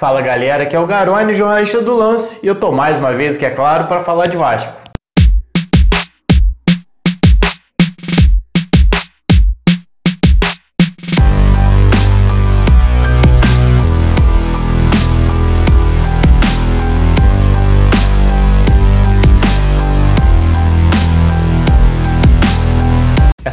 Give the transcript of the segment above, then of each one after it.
Fala galera, aqui é o Garone, jornalista do Lance, e eu tô mais uma vez, que é claro, para falar de Vasco.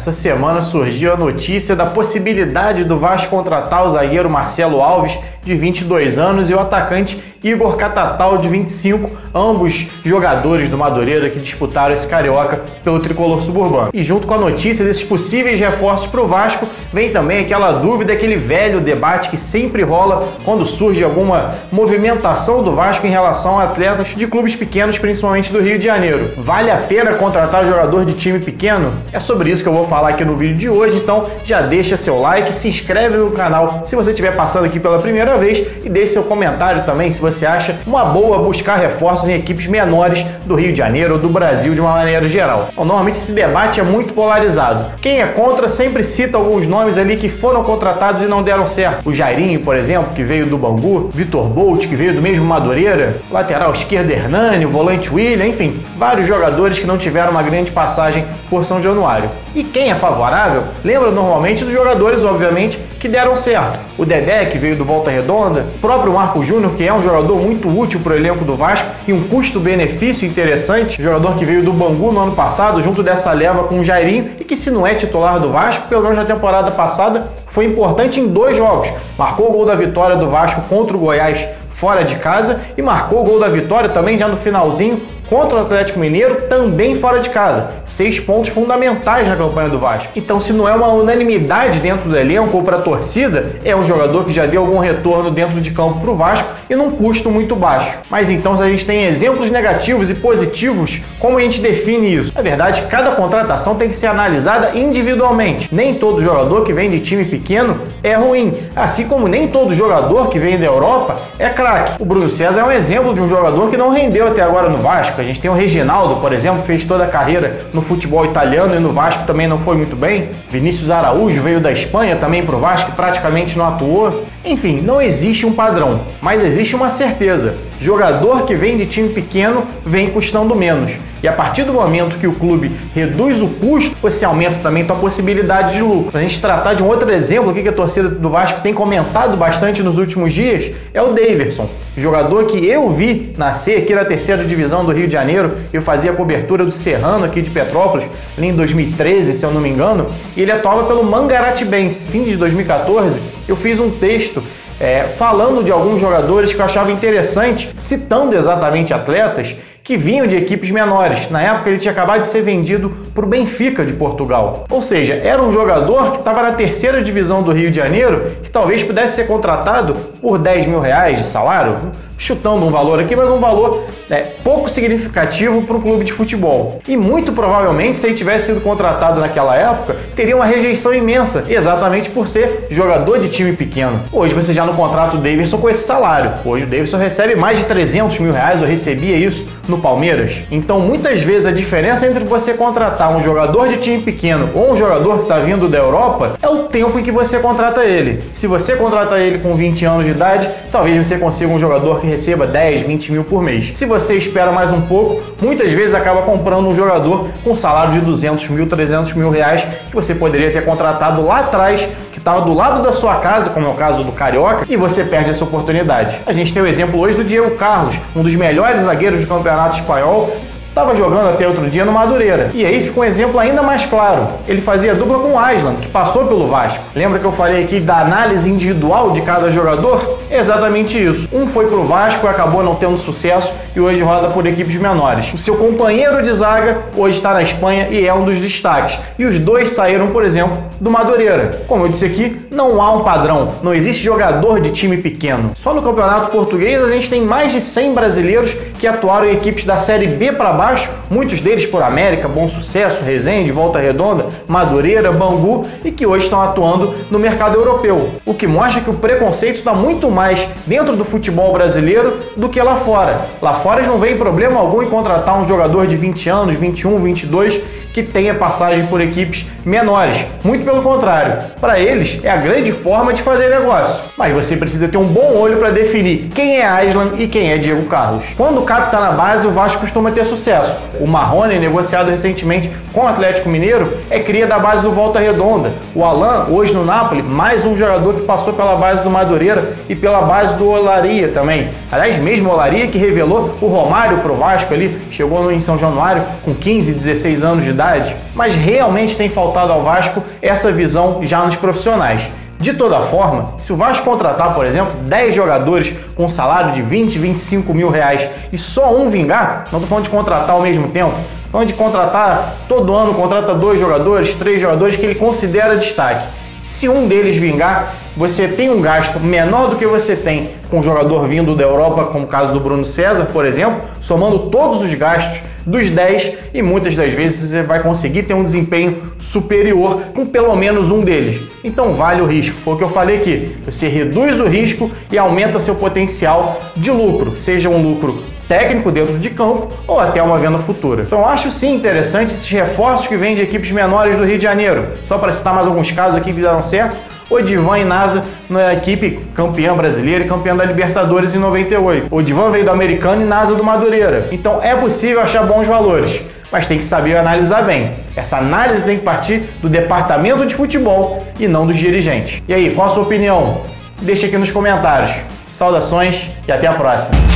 Essa semana surgiu a notícia da possibilidade do Vasco contratar o zagueiro Marcelo Alves, de 22 anos, e o atacante Igor Catatal, de 25, ambos jogadores do Madureira que disputaram esse carioca pelo tricolor suburbano. E junto com a notícia desses possíveis reforços para o Vasco, vem também aquela dúvida, aquele velho debate que sempre rola quando surge alguma movimentação do Vasco em relação a atletas de clubes pequenos, principalmente do Rio de Janeiro. Vale a pena contratar jogador de time pequeno? É sobre isso que eu vou falar aqui no vídeo de hoje, então já deixa seu like, se inscreve no canal se você estiver passando aqui pela primeira vez e deixe seu comentário também se você acha uma boa buscar reforços em equipes menores do Rio de Janeiro ou do Brasil de uma maneira geral. Bom, normalmente esse debate é muito polarizado. Quem é contra sempre cita alguns nomes ali que foram contratados e não deram certo. O Jairinho, por exemplo, que veio do Bangu, Vitor Bolt, que veio do mesmo Madureira, lateral esquerdo Hernani, volante William, enfim, vários jogadores que não tiveram uma grande passagem por São Januário. E quem é favorável lembra normalmente dos jogadores, obviamente, que deram certo. O Dedé, que veio do Volta Redonda, o próprio Marco Júnior, que é um jogador muito útil para o elenco do Vasco e um custo-benefício interessante, jogador que veio do Bangu no ano passado, junto dessa leva com o Jairinho, e que se não é titular do Vasco, pelo menos na temporada passada, foi importante em dois jogos. Marcou o gol da vitória do Vasco contra o Goiás fora de casa e marcou o gol da vitória também já no finalzinho contra o Atlético Mineiro, também fora de casa. Seis pontos fundamentais na campanha do Vasco. Então, se não é uma unanimidade dentro do elenco ou para a torcida, é um jogador que já deu algum retorno dentro de campo para o Vasco e num custo muito baixo. Mas então, se a gente tem exemplos negativos e positivos, como a gente define isso? Na verdade, cada contratação tem que ser analisada individualmente. Nem todo jogador que vem de time pequeno é ruim, assim como nem todo jogador que vem da Europa é craque. O Bruno César é um exemplo de um jogador que não rendeu até agora no Vasco Vasco. A gente tem o Reginaldo, por exemplo, que fez toda a carreira no futebol italiano e no Vasco também não foi muito bem. Vinícius Araújo veio da Espanha também para o Vasco, praticamente não atuou. Enfim, não existe um padrão, mas existe uma certeza. Jogador que vem de time pequeno vem custando menos. E a partir do momento que o clube reduz o custo, esse aumenta também a possibilidade de lucro. A gente tratar de um outro exemplo aqui que a torcida do Vasco tem comentado bastante nos últimos dias, é o Daverson, jogador que eu vi nascer aqui na terceira divisão do Rio de Janeiro. Eu fazia a cobertura do Serrano aqui de Petrópolis, ali em 2013, se eu não me engano, e ele atuava pelo Mangaratibense. Fim de 2014, eu fiz um texto é, falando de alguns jogadores que eu achava interessante, citando exatamente atletas que vinham de equipes menores. Na época ele tinha acabado de ser vendido para o Benfica de Portugal. Ou seja, era um jogador que estava na terceira divisão do Rio de Janeiro que talvez pudesse ser contratado por 10 mil reais de salário, chutando um valor aqui, mas um valor né, pouco significativo para um clube de futebol. E muito provavelmente, se ele tivesse sido contratado naquela época, teria uma rejeição imensa, exatamente por ser jogador de time pequeno. Hoje você já não contrata o Davidson com esse salário. Hoje o Davidson recebe mais de 300 mil reais, eu recebia isso no Palmeiras. Então, muitas vezes a diferença entre você contratar um jogador de time pequeno ou um jogador que está vindo da Europa é o tempo em que você contrata ele. Se você contrata ele com 20 anos de idade, talvez você consiga um jogador que receba 10, 20 mil por mês. Se você espera mais um pouco, muitas vezes acaba comprando um jogador com salário de 200 mil, 300 mil reais que você poderia ter contratado lá atrás que estava do lado da sua casa, como é o caso do Carioca, e você perde essa oportunidade. A gente tem o exemplo hoje do Diego Carlos, um dos melhores zagueiros do Campeonato Espanhol, estava jogando até outro dia no Madureira. E aí fica um exemplo ainda mais claro. Ele fazia dupla com o Aslan, que passou pelo Vasco. Lembra que eu falei aqui da análise individual de cada jogador? exatamente isso. Um foi pro Vasco e acabou não tendo sucesso e hoje roda por equipes menores. O seu companheiro de zaga hoje está na Espanha e é um dos destaques. E os dois saíram, por exemplo, do Madureira. Como eu disse aqui, não há um padrão. Não existe jogador de time pequeno. Só no Campeonato Português a gente tem mais de 100 brasileiros que atuaram em equipes da Série B para baixo Vasco, muitos deles por América, Bom Sucesso, Resende, Volta Redonda, Madureira, Bangu e que hoje estão atuando no mercado europeu. O que mostra que o preconceito está muito mais dentro do futebol brasileiro do que lá fora. Lá fora não vem problema algum em contratar um jogador de 20 anos, 21, 22 que tenha passagem por equipes menores. Muito pelo contrário, para eles é a grande forma de fazer negócio. Mas você precisa ter um bom olho para definir quem é Aslan e quem é Diego Carlos. Quando o Cap está na base, o Vasco costuma ter sucesso. O Marrone, negociado recentemente com o Atlético Mineiro, é cria da base do Volta Redonda. O Alan, hoje no Napoli, mais um jogador que passou pela base do Madureira e pela base do Olaria também. Aliás, mesmo Olaria que revelou o Romário pro Vasco ali, chegou em São Januário com 15, 16 anos de idade mas realmente tem faltado ao Vasco essa visão já nos profissionais. De toda forma, se o Vasco contratar, por exemplo, 10 jogadores com um salário de 20, 25 mil reais e só um vingar, não estou falando de contratar ao mesmo tempo, falando de contratar todo ano, contrata dois jogadores, três jogadores que ele considera destaque. Se um deles vingar, você tem um gasto menor do que você tem com um jogador vindo da Europa, como o caso do Bruno César, por exemplo, somando todos os gastos dos 10 e muitas das vezes você vai conseguir ter um desempenho superior com pelo menos um deles. Então vale o risco. Foi o que eu falei aqui. Você reduz o risco e aumenta seu potencial de lucro, seja um lucro técnico dentro de campo ou até uma venda futura. Então acho sim interessante esses reforços que vêm de equipes menores do Rio de Janeiro. Só para citar mais alguns casos aqui que deram certo, o Divan e Nasa na equipe campeã brasileira e campeã da Libertadores em 98. O Divan veio do Americano e Nasa do Madureira. Então é possível achar bons valores, mas tem que saber analisar bem. Essa análise tem que partir do departamento de futebol e não dos dirigentes. E aí, qual a sua opinião? Deixe aqui nos comentários. Saudações e até a próxima.